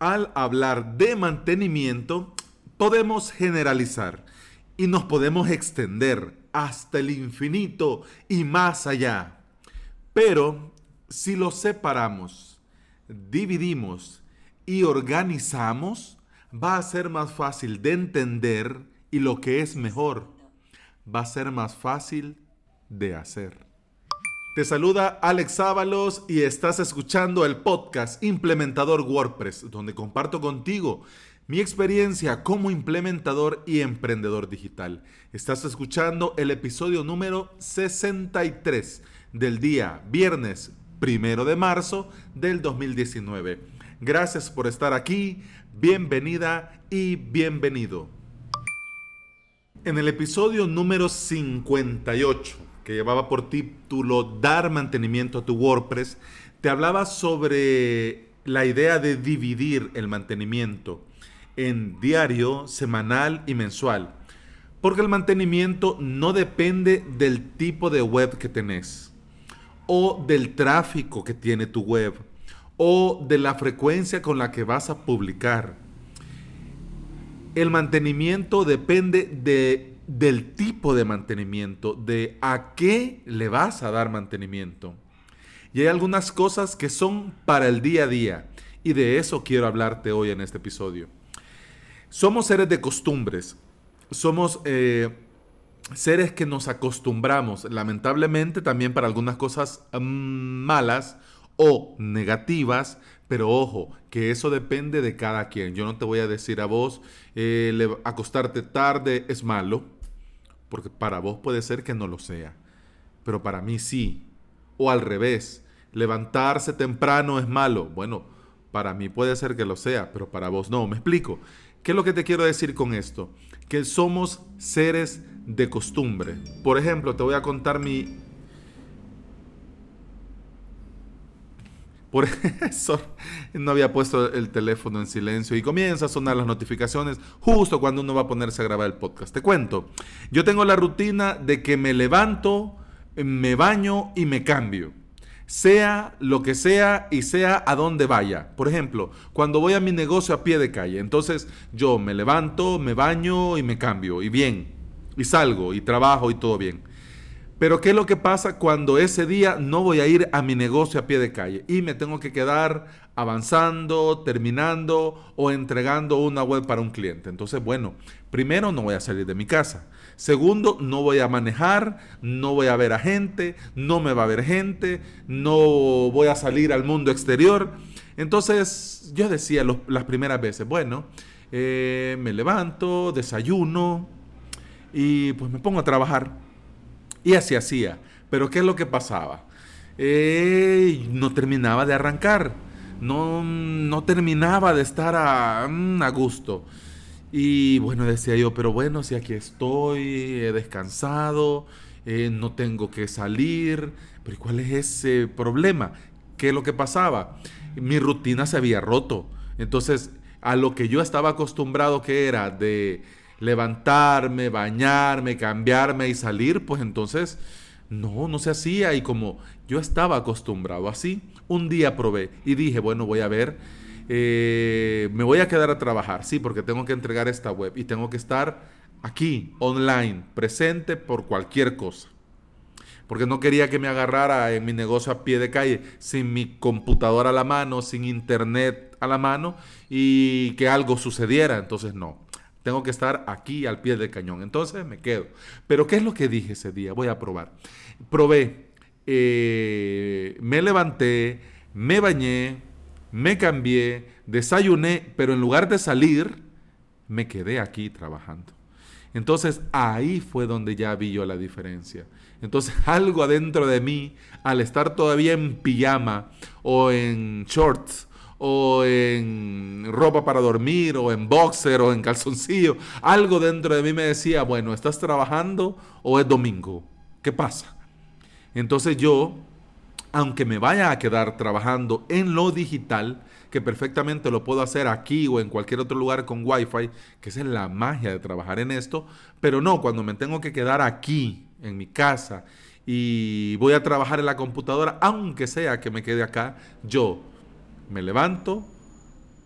al hablar de mantenimiento, podemos generalizar y nos podemos extender hasta el infinito y más allá. Pero si lo separamos, dividimos y organizamos, va a ser más fácil de entender y lo que es mejor, va a ser más fácil de hacer. Te saluda Alex Ábalos y estás escuchando el podcast Implementador WordPress, donde comparto contigo mi experiencia como implementador y emprendedor digital. Estás escuchando el episodio número 63 del día viernes primero de marzo del 2019. Gracias por estar aquí, bienvenida y bienvenido. En el episodio número 58 que llevaba por título Dar mantenimiento a tu WordPress, te hablaba sobre la idea de dividir el mantenimiento en diario, semanal y mensual. Porque el mantenimiento no depende del tipo de web que tenés, o del tráfico que tiene tu web, o de la frecuencia con la que vas a publicar. El mantenimiento depende de del tipo de mantenimiento, de a qué le vas a dar mantenimiento. Y hay algunas cosas que son para el día a día y de eso quiero hablarte hoy en este episodio. Somos seres de costumbres, somos eh, seres que nos acostumbramos, lamentablemente también para algunas cosas mm, malas o negativas, pero ojo, que eso depende de cada quien. Yo no te voy a decir a vos, eh, acostarte tarde es malo porque para vos puede ser que no lo sea, pero para mí sí. O al revés, levantarse temprano es malo. Bueno, para mí puede ser que lo sea, pero para vos no. Me explico. ¿Qué es lo que te quiero decir con esto? Que somos seres de costumbre. Por ejemplo, te voy a contar mi, Por eso no había puesto el teléfono en silencio y comienza a sonar las notificaciones justo cuando uno va a ponerse a grabar el podcast. Te cuento, yo tengo la rutina de que me levanto, me baño y me cambio. Sea lo que sea y sea a donde vaya. Por ejemplo, cuando voy a mi negocio a pie de calle, entonces yo me levanto, me baño y me cambio. Y bien, y salgo y trabajo y todo bien. Pero ¿qué es lo que pasa cuando ese día no voy a ir a mi negocio a pie de calle y me tengo que quedar avanzando, terminando o entregando una web para un cliente? Entonces, bueno, primero no voy a salir de mi casa. Segundo, no voy a manejar, no voy a ver a gente, no me va a ver gente, no voy a salir al mundo exterior. Entonces, yo decía las primeras veces, bueno, eh, me levanto, desayuno y pues me pongo a trabajar. Y así hacía. Pero ¿qué es lo que pasaba? Eh, no terminaba de arrancar. No, no terminaba de estar a, mm, a gusto. Y bueno, decía yo, pero bueno, si aquí estoy, he descansado, eh, no tengo que salir. Pero ¿cuál es ese problema? ¿Qué es lo que pasaba? Mi rutina se había roto. Entonces, a lo que yo estaba acostumbrado que era de levantarme, bañarme, cambiarme y salir, pues entonces no, no se hacía. Y como yo estaba acostumbrado así, un día probé y dije, bueno, voy a ver, eh, me voy a quedar a trabajar, sí, porque tengo que entregar esta web y tengo que estar aquí, online, presente por cualquier cosa. Porque no quería que me agarrara en mi negocio a pie de calle, sin mi computadora a la mano, sin internet a la mano y que algo sucediera. Entonces no. Tengo que estar aquí al pie del cañón. Entonces me quedo. Pero ¿qué es lo que dije ese día? Voy a probar. Probé. Eh, me levanté, me bañé, me cambié, desayuné, pero en lugar de salir, me quedé aquí trabajando. Entonces ahí fue donde ya vi yo la diferencia. Entonces algo adentro de mí, al estar todavía en pijama o en shorts, o en ropa para dormir, o en boxer, o en calzoncillo. Algo dentro de mí me decía, bueno, ¿estás trabajando o es domingo? ¿Qué pasa? Entonces yo, aunque me vaya a quedar trabajando en lo digital, que perfectamente lo puedo hacer aquí o en cualquier otro lugar con Wi-Fi, que esa es la magia de trabajar en esto, pero no, cuando me tengo que quedar aquí, en mi casa, y voy a trabajar en la computadora, aunque sea que me quede acá, yo me levanto,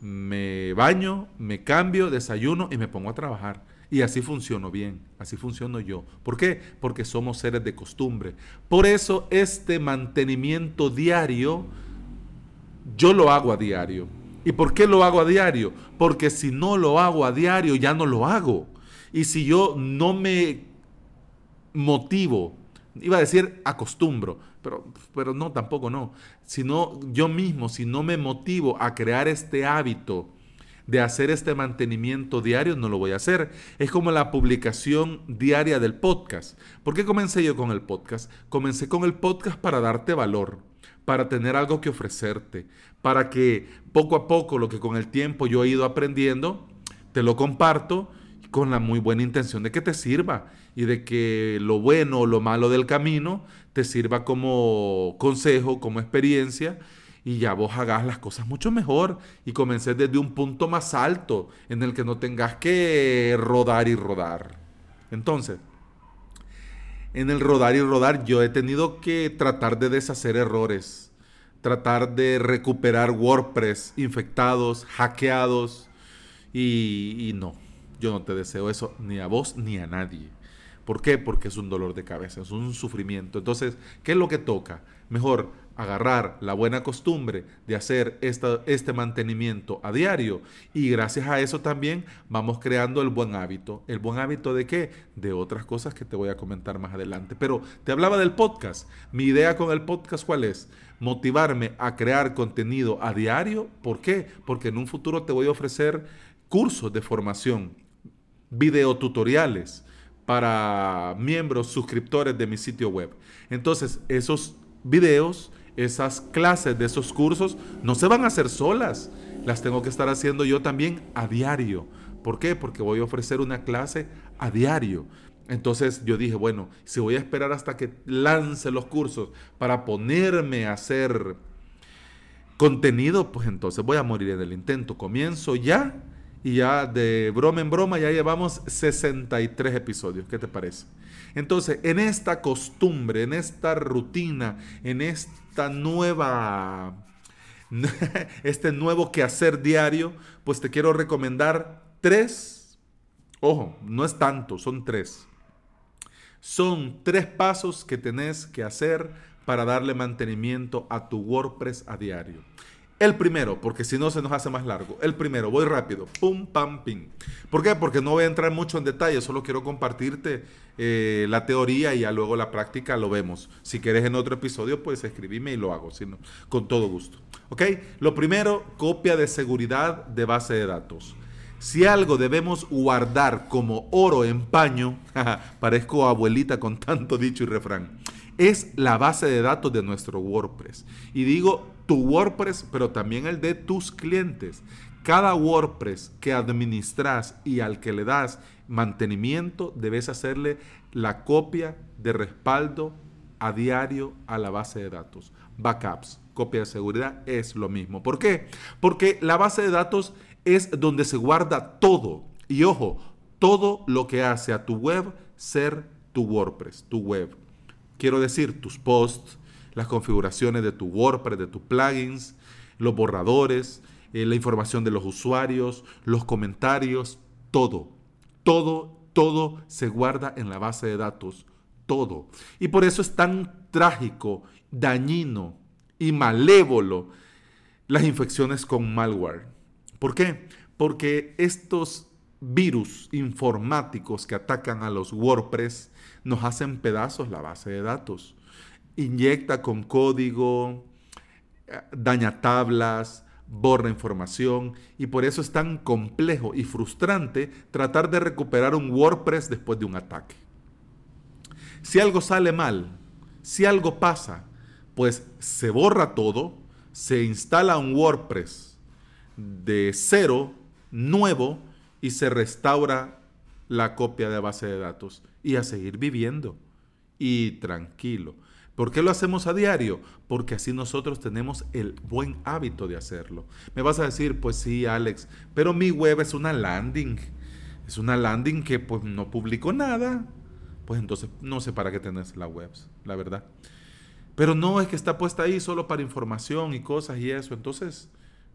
me baño, me cambio, desayuno y me pongo a trabajar. Y así funciono bien, así funciono yo. ¿Por qué? Porque somos seres de costumbre. Por eso este mantenimiento diario, yo lo hago a diario. ¿Y por qué lo hago a diario? Porque si no lo hago a diario, ya no lo hago. Y si yo no me motivo, iba a decir acostumbro, pero, pero no, tampoco no. Sino yo mismo, si no me motivo a crear este hábito, de hacer este mantenimiento diario, no lo voy a hacer. Es como la publicación diaria del podcast. ¿Por qué comencé yo con el podcast? Comencé con el podcast para darte valor, para tener algo que ofrecerte, para que poco a poco lo que con el tiempo yo he ido aprendiendo, te lo comparto con la muy buena intención de que te sirva y de que lo bueno o lo malo del camino te sirva como consejo, como experiencia y ya vos hagas las cosas mucho mejor y comencé desde un punto más alto en el que no tengas que rodar y rodar. Entonces, en el rodar y rodar yo he tenido que tratar de deshacer errores, tratar de recuperar WordPress infectados, hackeados y, y no, yo no te deseo eso ni a vos ni a nadie. ¿Por qué? Porque es un dolor de cabeza, es un sufrimiento. Entonces, ¿qué es lo que toca? Mejor agarrar la buena costumbre de hacer este mantenimiento a diario y gracias a eso también vamos creando el buen hábito. ¿El buen hábito de qué? De otras cosas que te voy a comentar más adelante. Pero te hablaba del podcast. Mi idea con el podcast cuál es? Motivarme a crear contenido a diario. ¿Por qué? Porque en un futuro te voy a ofrecer cursos de formación, videotutoriales para miembros, suscriptores de mi sitio web. Entonces, esos videos esas clases de esos cursos no se van a hacer solas. Las tengo que estar haciendo yo también a diario. ¿Por qué? Porque voy a ofrecer una clase a diario. Entonces yo dije, bueno, si voy a esperar hasta que lance los cursos para ponerme a hacer contenido, pues entonces voy a morir en el intento. Comienzo ya y ya de broma en broma ya llevamos 63 episodios. ¿Qué te parece? Entonces, en esta costumbre, en esta rutina, en esta nueva, este nuevo quehacer diario, pues te quiero recomendar tres, ojo, no es tanto, son tres. Son tres pasos que tenés que hacer para darle mantenimiento a tu WordPress a diario. El primero, porque si no se nos hace más largo. El primero, voy rápido. Pum, pam, pim. ¿Por qué? Porque no voy a entrar mucho en detalle, solo quiero compartirte eh, la teoría y ya luego la práctica lo vemos. Si quieres en otro episodio, pues escribime y lo hago, sino, con todo gusto. ¿Ok? Lo primero, copia de seguridad de base de datos. Si algo debemos guardar como oro en paño, parezco abuelita con tanto dicho y refrán, es la base de datos de nuestro WordPress. Y digo tu WordPress, pero también el de tus clientes. Cada WordPress que administras y al que le das mantenimiento, debes hacerle la copia de respaldo a diario a la base de datos. Backups, copia de seguridad es lo mismo. ¿Por qué? Porque la base de datos es donde se guarda todo. Y ojo, todo lo que hace a tu web ser tu WordPress, tu web. Quiero decir, tus posts, las configuraciones de tu WordPress, de tus plugins, los borradores, eh, la información de los usuarios, los comentarios, todo, todo, todo se guarda en la base de datos, todo. Y por eso es tan trágico, dañino y malévolo las infecciones con malware. ¿Por qué? Porque estos virus informáticos que atacan a los WordPress nos hacen pedazos la base de datos inyecta con código, eh, daña tablas, borra información y por eso es tan complejo y frustrante tratar de recuperar un WordPress después de un ataque. Si algo sale mal, si algo pasa, pues se borra todo, se instala un WordPress de cero, nuevo, y se restaura la copia de base de datos y a seguir viviendo y tranquilo. ¿Por qué lo hacemos a diario? Porque así nosotros tenemos el buen hábito de hacerlo. Me vas a decir, pues sí, Alex, pero mi web es una landing. Es una landing que pues no publico nada. Pues entonces no sé para qué tenés la web, la verdad. Pero no es que está puesta ahí solo para información y cosas y eso. Entonces,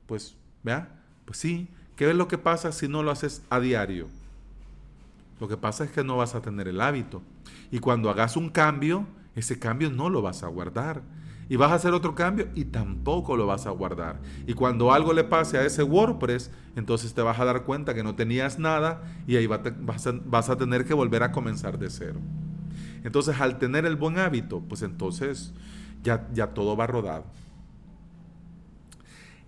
pues, vea, pues sí, ¿Qué es lo que pasa si no lo haces a diario? Lo que pasa es que no vas a tener el hábito. Y cuando hagas un cambio, ese cambio no lo vas a guardar. Y vas a hacer otro cambio y tampoco lo vas a guardar. Y cuando algo le pase a ese WordPress, entonces te vas a dar cuenta que no tenías nada y ahí vas, a, tener que volver a comenzar de cero. Entonces al tener el buen hábito, pues entonces ya, ya todo va rodado.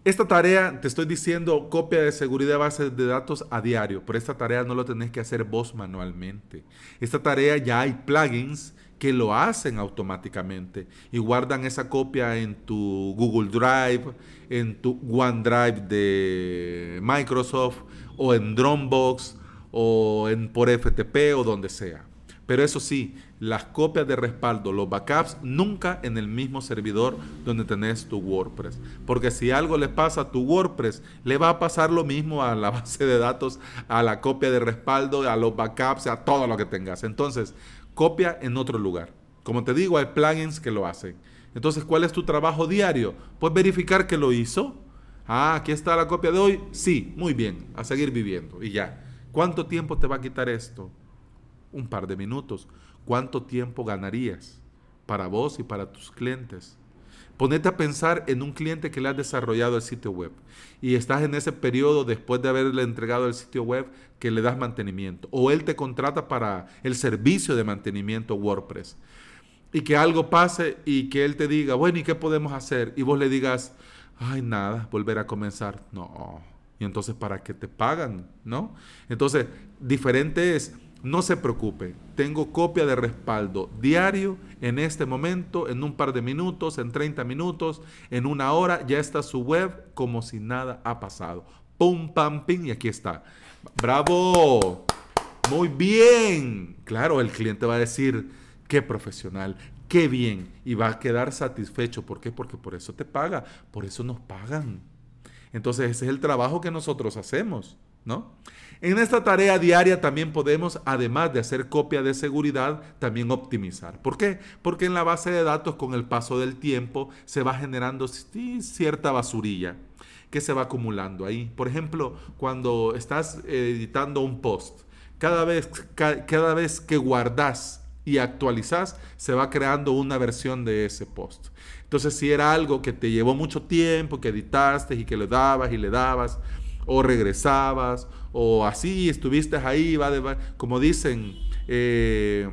Esta tarea, te estoy diciendo, copia de seguridad de bases de datos a diario, pero esta tarea no lo tenés que hacer vos manualmente. Esta tarea ya hay plugins que lo hacen automáticamente y guardan esa copia en tu Google Drive, en tu OneDrive de Microsoft o en Dropbox o en por FTP o donde sea. Pero eso sí, las copias de respaldo, los backups, nunca en el mismo servidor donde tenés tu WordPress. Porque si algo le pasa a tu WordPress, le va a pasar lo mismo a la base de datos, a la copia de respaldo, a los backups, a todo lo que tengas. Entonces, copia en otro lugar. Como te digo, hay plugins que lo hacen. Entonces, ¿cuál es tu trabajo diario? Pues verificar que lo hizo. Ah, aquí está la copia de hoy. Sí, muy bien, a seguir viviendo y ya. ¿Cuánto tiempo te va a quitar esto? Un par de minutos. ¿Cuánto tiempo ganarías para vos y para tus clientes? Ponete a pensar en un cliente que le ha desarrollado el sitio web y estás en ese periodo después de haberle entregado el sitio web que le das mantenimiento o él te contrata para el servicio de mantenimiento WordPress y que algo pase y que él te diga, bueno, ¿y qué podemos hacer? Y vos le digas, ay, nada, volver a comenzar. No. Y entonces, ¿para qué te pagan? ¿No? Entonces, diferente es no se preocupe, tengo copia de respaldo diario en este momento, en un par de minutos, en 30 minutos, en una hora, ya está su web como si nada ha pasado. Pum, pam, pim, y aquí está. ¡Bravo! Muy bien. Claro, el cliente va a decir, qué profesional, qué bien, y va a quedar satisfecho. ¿Por qué? Porque por eso te paga, por eso nos pagan. Entonces ese es el trabajo que nosotros hacemos, En esta tarea diaria también podemos, además de hacer copia de seguridad, también optimizar. ¿Por qué? Porque en la base de datos con el paso del tiempo se va generando cierta basurilla que se va acumulando ahí. Por ejemplo, cuando estás editando un post, cada vez, cada vez que guardas y actualizas, se va creando una versión de ese post. Entonces, si era algo que te llevó mucho tiempo, que editaste y que le dabas y le dabas, o regresabas, o así estuviste ahí, va como dicen, eh,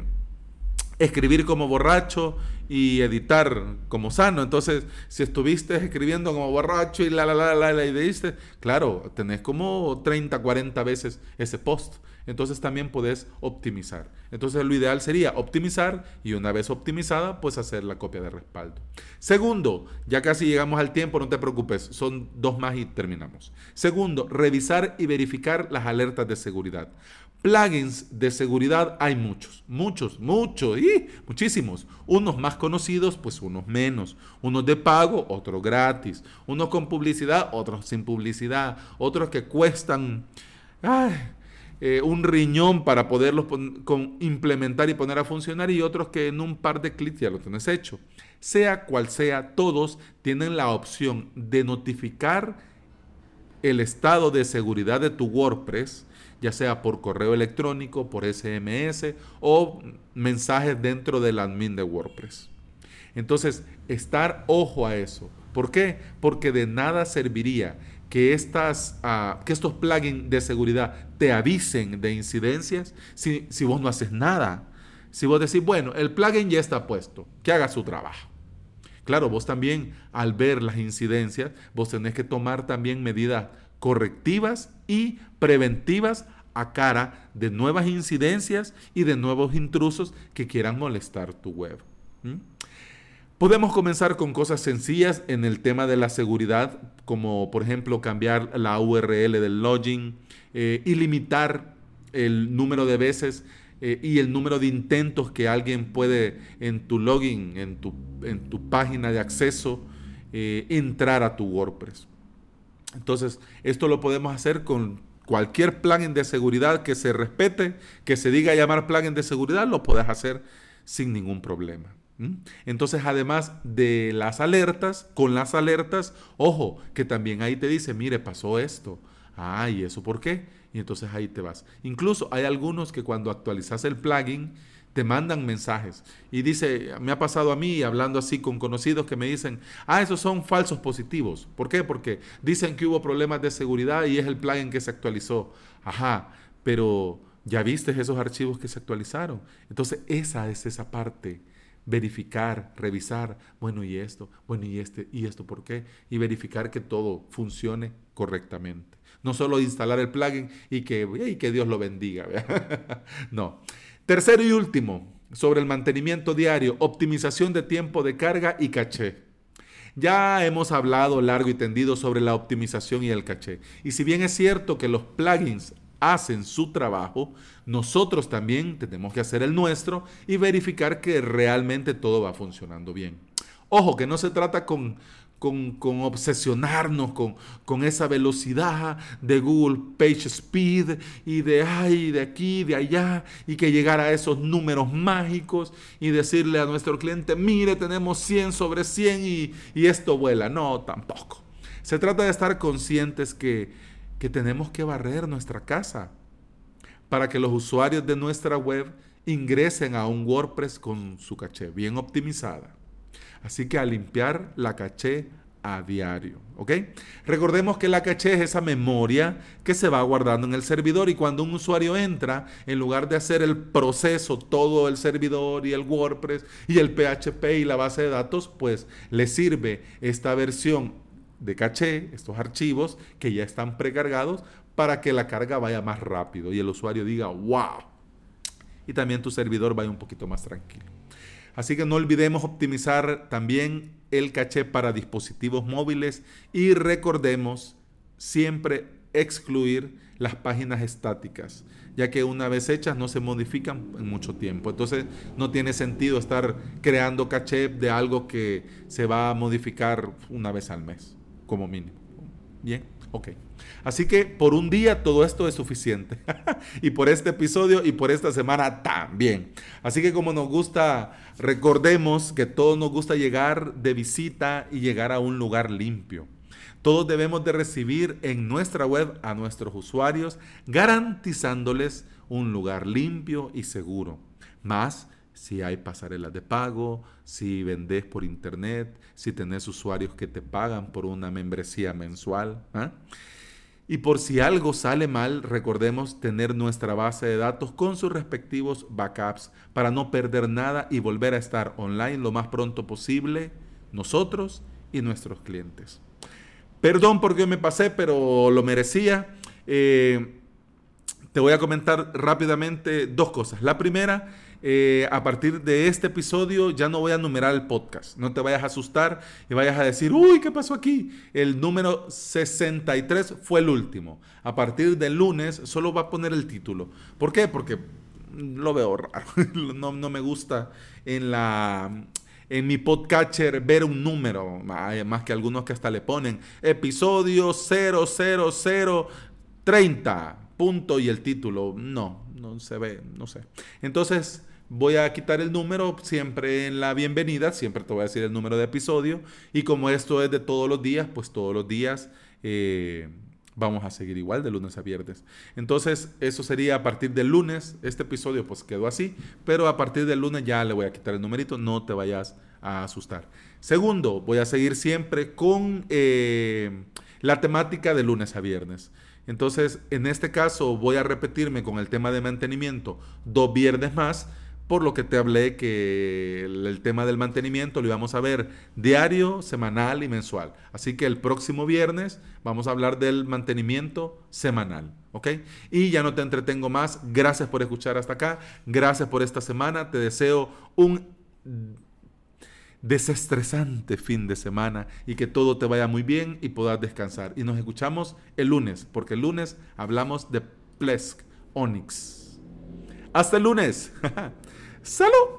escribir como borracho y editar como sano. Entonces, si estuviste escribiendo como borracho y la, la, la, la, la, y diste, claro, tenés como 30, 40 veces ese post entonces también puedes optimizar. Entonces lo ideal sería optimizar y una vez optimizada, pues hacer la copia de respaldo. Segundo, ya casi llegamos al tiempo, no te preocupes, son dos más y terminamos. Segundo, revisar y verificar las alertas de seguridad. Plugins de seguridad hay muchos, muchos, muchos, y muchísimos. Unos más conocidos, pues unos menos. Unos de pago, otros gratis. Unos con publicidad, otros sin publicidad. Otros que cuestan... Eh, un riñón para poderlos implementar y poner a funcionar y otros que en un par de clics ya lo tienes hecho. Sea cual sea, todos tienen la opción de notificar el estado de seguridad de tu WordPress, ya sea por correo electrónico, por SMS o mensajes dentro del admin de WordPress. Entonces, estar ojo a eso. ¿Por qué? Porque de nada serviría que, estas, ah, que estos plugins de seguridad te avisen de incidencias si, si vos no haces nada. Si vos decís, bueno, el plugin ya está puesto, que haga su trabajo. Claro, vos también al ver las incidencias, vos tenés que tomar también medidas correctivas y preventivas a cara de nuevas incidencias y de nuevos intrusos que quieran molestar tu web. Podemos comenzar con cosas sencillas en el tema de la seguridad, como por ejemplo cambiar la URL del login eh, y limitar el número de veces eh, y el número de intentos que alguien puede en tu login, en tu, en tu página de acceso, eh, entrar a tu WordPress. Entonces, esto lo podemos hacer con cualquier plugin de seguridad que se respete, que se diga llamar plugin de seguridad, lo puedes hacer sin ningún problema. Entonces, además de las alertas, con las alertas, ojo, que también ahí te dice, mire, pasó esto. Ah, ¿y eso por qué? Y entonces ahí te vas. Incluso hay algunos que cuando actualizas el plugin, te mandan mensajes. Y dice, me ha pasado a mí hablando así con conocidos que me dicen, ah, esos son falsos positivos. ¿Por qué? Porque dicen que hubo problemas de seguridad y es el plugin que se actualizó. Ajá, pero ya viste esos archivos que se actualizaron. Entonces esa es esa parte. Verificar, revisar, bueno, y esto, bueno, y este, y esto, ¿por qué? Y verificar que todo funcione correctamente. No solo instalar el plugin y que, y que Dios lo bendiga. no. Tercero y último, sobre el mantenimiento diario, optimización de tiempo de carga y caché. Ya hemos hablado largo y tendido sobre la optimización y el caché. Y si bien es cierto que los plugins hacen su trabajo, nosotros también tenemos que hacer el nuestro y verificar que realmente todo va funcionando bien. Ojo, que no se trata con, con, obsesionarnos con, con, esa velocidad de Google Page Speed y de ahí, de aquí, de allá, y que llegara a esos números mágicos y decirle a nuestro cliente, mire, tenemos 100 sobre 100 y, y esto vuela. No, tampoco. Se trata de estar conscientes que, que tenemos que barrer nuestra casa para que los usuarios de nuestra web ingresen a un WordPress con su caché bien optimizada. Así que a limpiar la caché a diario, ¿ok? Recordemos que la caché es esa memoria que se va guardando en el servidor y cuando un usuario entra, en lugar de hacer el proceso, todo el servidor y el WordPress y el PHP y la base de datos, pues le sirve esta versión de caché, estos archivos que ya están precargados para que la carga vaya más rápido y el usuario diga, wow. Y también tu servidor vaya un poquito más tranquilo. Así que no olvidemos optimizar también el caché para dispositivos móviles y recordemos siempre excluir las páginas estáticas, ya que una vez hechas no se modifican en mucho tiempo. Entonces no tiene sentido estar creando caché de algo que se va a modificar una vez al mes, como mínimo. Bien, ok. Así que por un día todo esto es suficiente. y por este episodio y por esta semana también. Así que como nos gusta, recordemos que todos nos gusta llegar de visita y llegar a un lugar limpio. Todos debemos de recibir en nuestra web a nuestros usuarios garantizándoles un lugar limpio y seguro. Más si hay pasarelas de pago, si vendes por internet, si tenés usuarios que te pagan por una membresía mensual. ¿ah? Y por si algo sale mal, recordemos tener nuestra base de datos con sus respectivos backups para no perder nada y volver a estar online lo más pronto posible nosotros y nuestros clientes. Perdón porque me pasé, pero lo merecía. Eh, te voy a comentar rápidamente dos cosas. La primera eh, a partir de este episodio ya no voy a numerar el podcast. No te vayas a asustar y vayas a decir, uy, ¿qué pasó aquí? El número 63 fue el último. A partir del lunes solo va a poner el título. ¿Por qué? Porque lo veo raro. no, no me gusta en la en mi podcatcher ver un número, más que algunos que hasta le ponen episodio 00030, punto y el título. No, no se ve, no sé. Entonces, voy a quitar el número siempre en la bienvenida, siempre te voy a decir el número de episodio. Y como esto es de todos los días, pues todos los días eh, vamos a seguir igual de lunes a viernes. Entonces, eso sería a partir del lunes. Este episodio pues quedó así, pero a partir del lunes ya le voy a quitar el numerito, no te vayas a asustar. Segundo, voy a seguir siempre con eh, la temática de lunes a viernes. Entonces, en este caso voy a repetirme con el tema de mantenimiento dos viernes más por lo que te hablé que el, tema del mantenimiento lo íbamos a ver diario, semanal y mensual. Así que el próximo viernes vamos a hablar del mantenimiento semanal. ¿Ok? Y ya no te entretengo más. Gracias por escuchar hasta acá. Gracias por esta semana. Te deseo un desestresante fin de semana y que todo te vaya muy bien y puedas descansar. Y nos escuchamos el lunes, porque el lunes hablamos de Plesk Onyx. Hasta el lunes. Salut!